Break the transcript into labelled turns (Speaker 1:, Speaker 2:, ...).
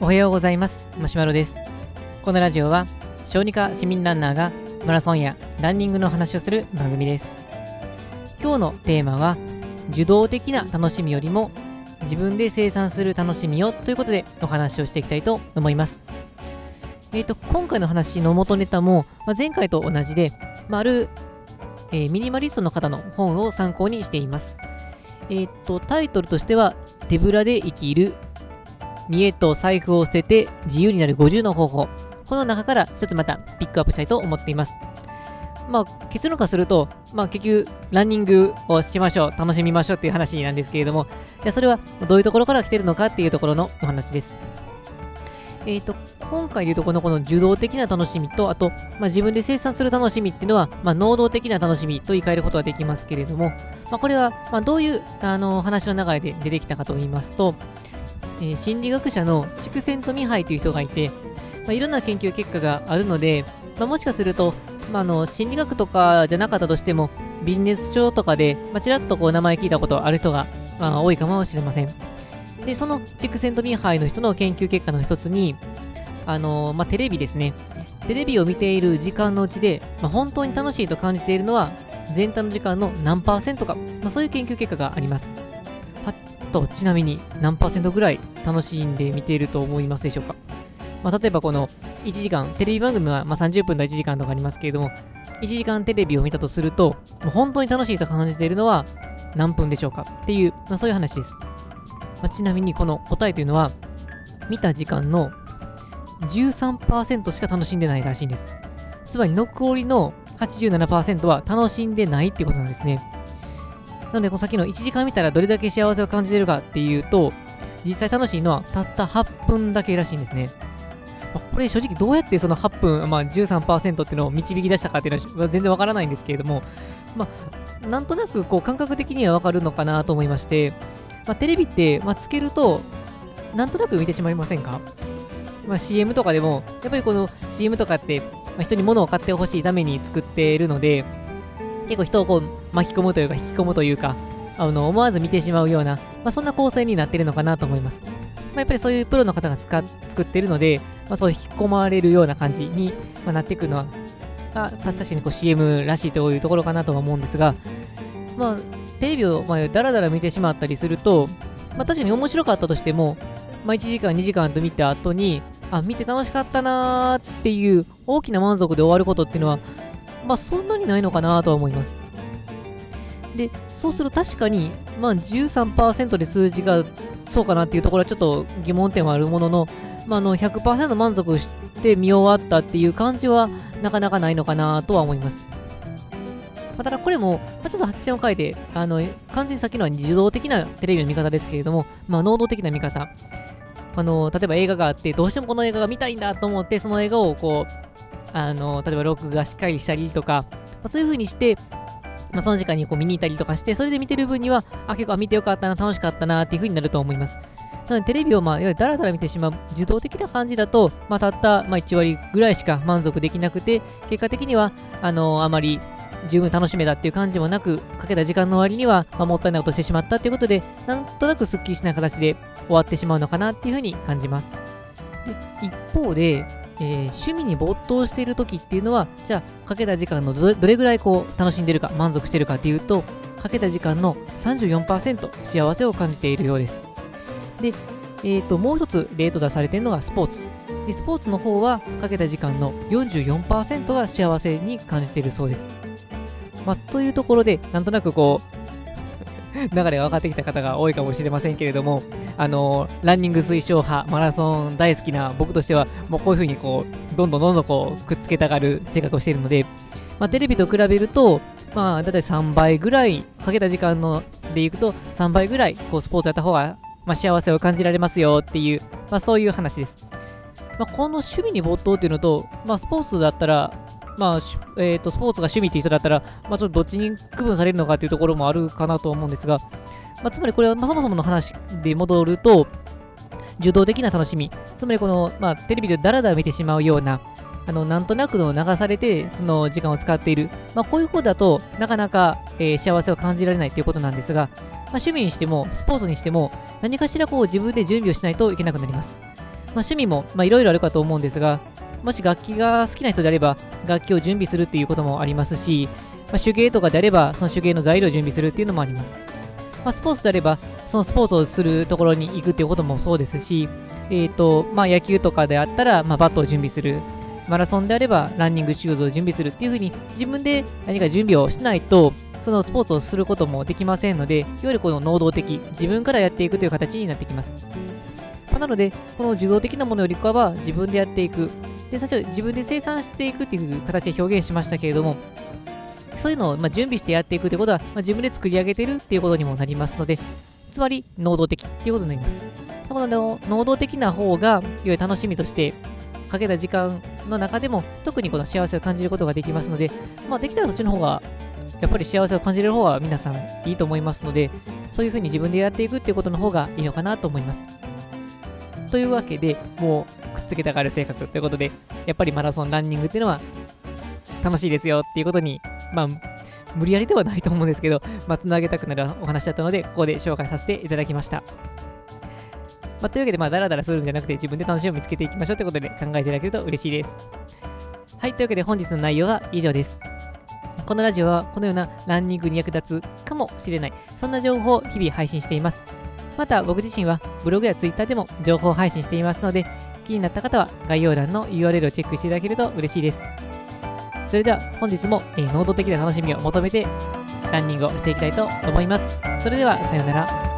Speaker 1: おはようございます。マシュマロです。このラジオは小児科市民ランナーがマラソンやランニングの話をする番組です。今日のテーマは受動的な楽しみよりも自分で生産する楽しみをということでお話をしていきたいと思います。えーと、今回の話の元ネタも、まあ、前回と同じで、まあ、ある、えー、ミニマリストの方の本を参考にしています。えーと、タイトルとしては、手ぶらで生きる、見栄と財布を捨てて自由になる50の方法。この中から一つまたピックアップしたいと思っています。まあ、結論化すると、まあ、結局、ランニングをしましょう、楽しみましょうっていう話なんですけれども、じゃあそれはどういうところから来てるのかっていうところのお話です。えっ、ー、と、今回でいうとこのこの受動的な楽しみと、あと、まあ、自分で生産する楽しみっていうのは、まあ、能動的な楽しみと言い換えることができますけれども、まあ、これは、まどういうあの話の流れで出てきたかと言いますと、えー、心理学者のチクセント・ミハイという人がいて、まいろんな研究結果があるので、まもしかすると、まあの心理学とかじゃなかったとしても、ビジネス書とかで、まちらっとこう名前聞いたことある人が、ま多いかもしれません。で、そのチクセント・ミハイの人の研究結果の一つに、あのー、まあ、テレビですね。テレビを見ている時間のうちで、まあ、本当に楽しいと感じているのは、全体の時間の何パーセントか、まあ、そういう研究結果があります。はっと、ちなみに何パーセントぐらい楽しんで見ていると思いますでしょうか。まあ、例えばこの1時間、テレビ番組はま30分と1時間とかありますけれども、1時間テレビを見たとすると、もう本当に楽しいと感じているのは何分でしょうかっていう、まあ、そういう話です。まあ、ちなみにこの答えというのは、見た時間の13%しか楽しんでないらしいんです。つまり残りの87%は楽しんでないってことなんですね。なので、この先の1時間見たらどれだけ幸せを感じてるかっていうと、実際楽しいのはたった8分だけらしいんですね。ま、これ正直どうやってその8分、まあ、13%っていうのを導き出したかっていうのは全然わからないんですけれども、まあ、なんとなくこう感覚的にはわかるのかなと思いまして、まあ、テレビって、まあ、つけると、なんとなく見てしまいませんか？まあ、CM とかでも、やっぱりこの CM とかって、まあ、人に物を買ってほしいために作っているので、結構人をこう巻き込むというか、引き込むというか、あの思わず見てしまうような、まあ、そんな構成になっているのかなと思います。まあ、やっぱりそういうプロの方が使作ってるので、まあ、そう引き込まれるような感じに、まあ、なっていくのは、あ確かにこう CM らしいというところかなとは思うんですが、まあ、テレビを、まあ、だらだら見てしまったりすると、まあ、確かに面白かったとしても、まあ、1時間、2時間と見た後に、あ、見て楽しかったなーっていう大きな満足で終わることっていうのは、まあ、そんなにないのかなとは思います。で、そうすると確かに、まあ、13%で数字がそうかなっていうところはちょっと疑問点はあるものの、まあ、あの100%満足して見終わったっていう感じはなかなかないのかなとは思います。まあ、ただこれも、まあ、ちょっと発線を変えて、あの、完全にさっきのは受動的なテレビの見方ですけれども、まあ、能動的な見方。あの、例えば映画があって、どうしてもこの映画が見たいんだと思って、その映画をこう、あの、例えば録画しっかりしたりとか、まあ、そういう風にして、まあ、その時間にこう見に行ったりとかして、それで見てる分には、あ、結構見てよかったな、楽しかったなっていう風になると思います。なのでテレビをまあ、いわゆるダラダラ見てしまう受動的な感じだと、まあ、たった、まあ、1割ぐらいしか満足できなくて、結果的には、あのあまり十分楽しめたっていう感じもなく、かけた時間の割には、まあ、もったいないことしてしまったっていうことで、なんとなくスッキリしない形で終わってしまうのかなっていうふうに感じます。で一方で、えー、趣味に没頭している時っていうのは、じゃあ、かけた時間のどれぐらいこう楽しんでるか、満足してるかっていうと、かけた時間の34%幸せを感じているようです。で、えー、ともう一つ例と出されているのがスポーツ。でスポーツの方はかけた時間の44%が幸せに感じているそうです。まあ、というところで、なんとなくこう、流れが分かってきた方が多いかもしれませんけれども、あのー、ランニング推奨派、マラソン大好きな僕としては、もうこういう風にこう、どんどんどんどんこう、くっつけたがる性格をしているので、まあ、テレビと比べると、まあ、だいたい3倍ぐらい、かけた時間のでいくと、3倍ぐらい、こう、スポーツやった方が、まあ、幸せを感じられますよっていう、まあ、そういう話です。まあ、この趣味に没頭っていうのと、まあ、スポーツだったら、まあ、えーと、スポーツが趣味っていう人だったら、まあ、ちょっとどっちに区分されるのかっていうところもあるかなと思うんですが、まあ、つまりこれは、まあ、そもそもの話で戻ると、受動的な楽しみ、つまりこの、まあ、テレビでダラダラ見てしまうような、あのなんとなくの流されてその時間を使っている、まあ、こういう方だとなかなか、えー、幸せを感じられないということなんですが、まあ趣味にしても、スポーツにしても、何かしらこう自分で準備をしないといけなくなります。まあ、趣味もいろいろあるかと思うんですが、もし楽器が好きな人であれば、楽器を準備するっていうこともありますし、まあ、手芸とかであれば、その手芸の材料を準備するっていうのもあります。まあ、スポーツであれば、そのスポーツをするところに行くっていうこともそうですし、えっ、ー、と、まあ、野球とかであったら、まあ、バットを準備する。マラソンであれば、ランニングシューズを準備するっていうふうに、自分で何か準備をしないと、そのスポーツをすることもできませんので、いわゆるこの能動的、自分からやっていくという形になってきます。なので、この受動的なものよりかは自分でやっていく。で、最初自分で生産していくっていう形で表現しましたけれども、そういうのをま準備してやっていくということは、まあ、自分で作り上げてるっていうことにもなりますので、つまり能動的っていうことになります。なの、能動的な方が、いわゆる楽しみとしてかけた時間の中でも、特にこの幸せを感じることができますので、まあ、できたらそっちの方がやっぱり幸せを感じれる方は皆さんいいと思いますので、そういうふうに自分でやっていくっていうことの方がいいのかなと思います。というわけで、もうっつけたがる性格ということで、やっぱりマラソン、ランニングっていうのは楽しいですよっていうことに、まあ、無理やりではないと思うんですけど、まあ、つなげたくなるお話だったので、ここで紹介させていただきました。まあ、というわけで、まあ、だらだらするんじゃなくて、自分で楽しみを見つけていきましょうということで考えていただけると嬉しいです。はい、というわけで本日の内容は以上です。このラジオはこのようなランニングに役立つかもしれない、そんな情報を日々配信しています。また僕自身はブログやツイッターでも情報を配信していますので、気になった方は概要欄の URL をチェックしていただけると嬉しいです。それでは本日も、えー、能動的な楽しみを求めてランニングをしていきたいと思います。それではさようなら。